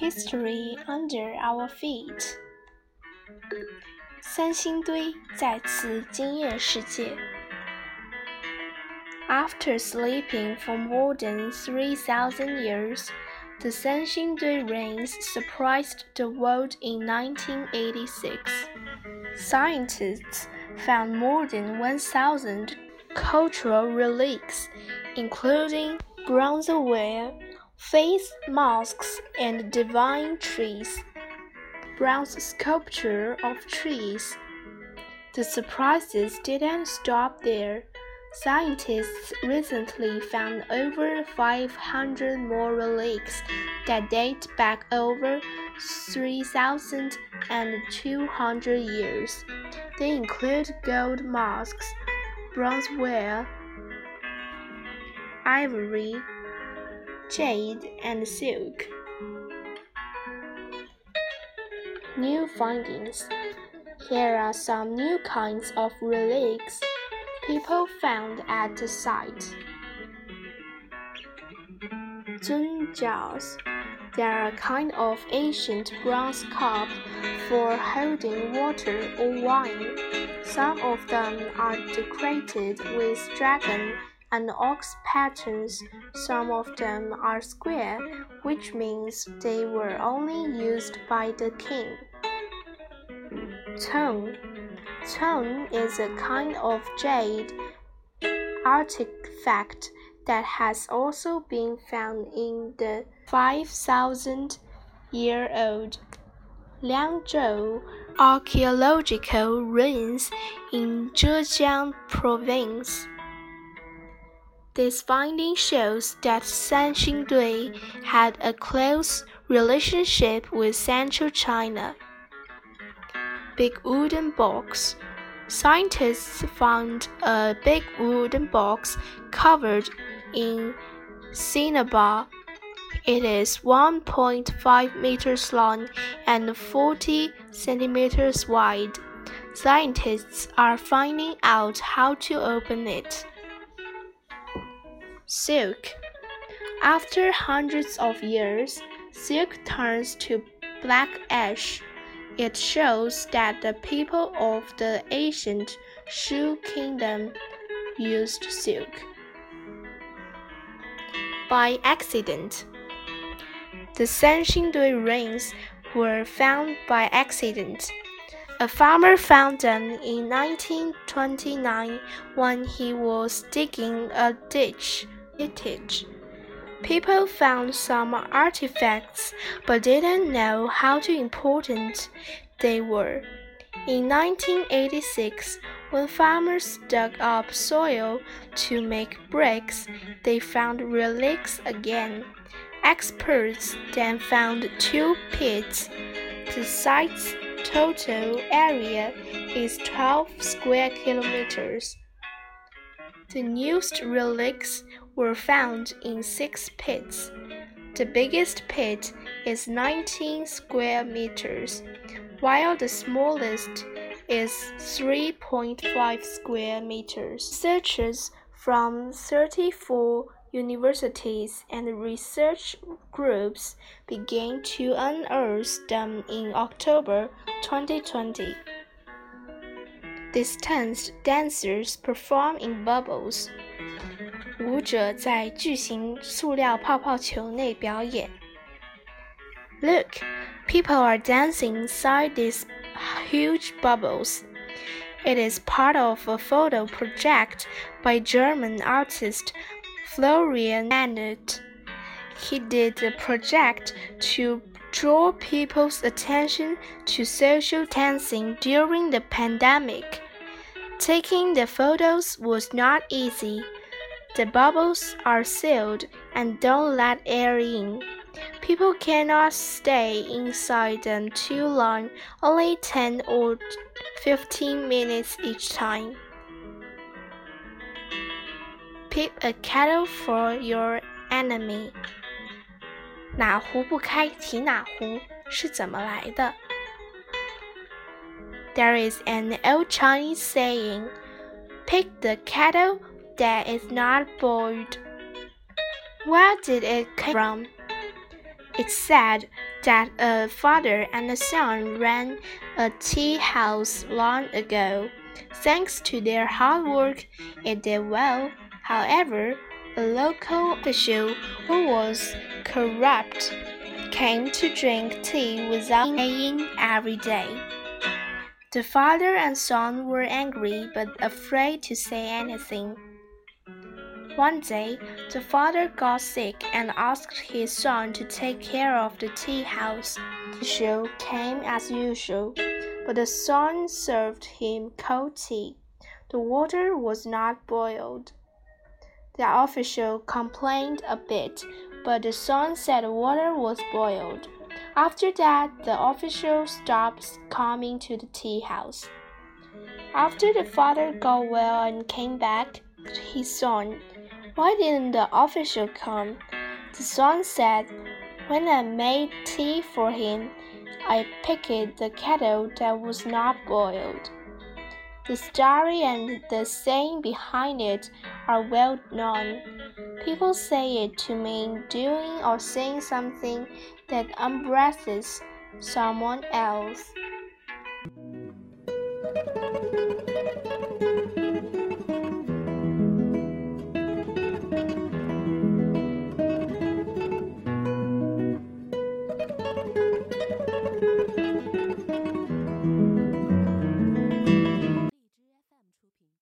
history under our feet。三星堆再次惊艳世界。After sleeping for more than 3,000 years, the Sanxingdui surprised the world in 1986. Scientists found more than 1,000 cultural relics, including bronzeware face masks, and divine trees. Bronze sculpture of trees. The surprises didn't stop there. Scientists recently found over 500 more relics that date back over 3,200 years. They include gold masks, bronzeware, ivory, jade, and silk. New findings. Here are some new kinds of relics people found at the site. Zunjiaos. They are a kind of ancient bronze cup for holding water or wine. Some of them are decorated with dragon and ox patterns. Some of them are square, which means they were only used by the king. Tone Tone is a kind of jade artifact that has also been found in the 5,000 year old Liangzhu archaeological ruins in Zhejiang province. This finding shows that Sanxingdui had a close relationship with central China big wooden box. Scientists found a big wooden box covered in cinnabar. It is 1.5 meters long and 40 centimeters wide. Scientists are finding out how to open it. Silk. After hundreds of years, silk turns to black ash. It shows that the people of the ancient Shu kingdom used silk. By accident. The Sanxingdui rings were found by accident. A farmer found them in 1929 when he was digging a ditch. People found some artifacts but didn't know how important they were. In 1986, when farmers dug up soil to make bricks, they found relics again. Experts then found two pits. The site's total area is 12 square kilometers. The newest relics were found in six pits. The biggest pit is 19 square meters, while the smallest is 3.5 square meters. Researchers from 34 universities and research groups began to unearth them in October 2020. Distanced dancers perform in bubbles. 舞者在巨型塑料泡泡球内表演。Look, people are dancing inside these huge bubbles. It is part of a photo project by German artist Florian Annert. He did the project to draw people's attention to social dancing during the pandemic. Taking the photos was not easy. The bubbles are sealed and don't let air in. People cannot stay inside them too long, only 10 or 15 minutes each time. Pick a kettle for your enemy. 哪壶不开提哪壶是怎么来的？There is an old Chinese saying, "Pick the kettle that is not boiled." Where did it come from? It's said that a father and a son ran a tea house long ago. Thanks to their hard work, it did well. However, a local official who was corrupt came to drink tea without paying every day. The father and son were angry but afraid to say anything. One day, the father got sick and asked his son to take care of the tea house. The show came as usual, but the son served him cold tea. The water was not boiled. The official complained a bit, but the son said the water was boiled. After that, the official stopped coming to the tea house. After the father got well and came back, his son why didn't the official come? The son said, When I made tea for him, I picked the kettle that was not boiled. The story and the saying behind it are well known. People say it to mean doing or saying something that embarrasses someone else.